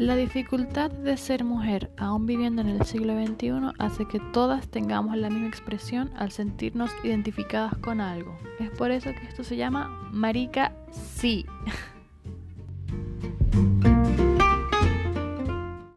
La dificultad de ser mujer, aún viviendo en el siglo XXI, hace que todas tengamos la misma expresión al sentirnos identificadas con algo. Es por eso que esto se llama marica sí.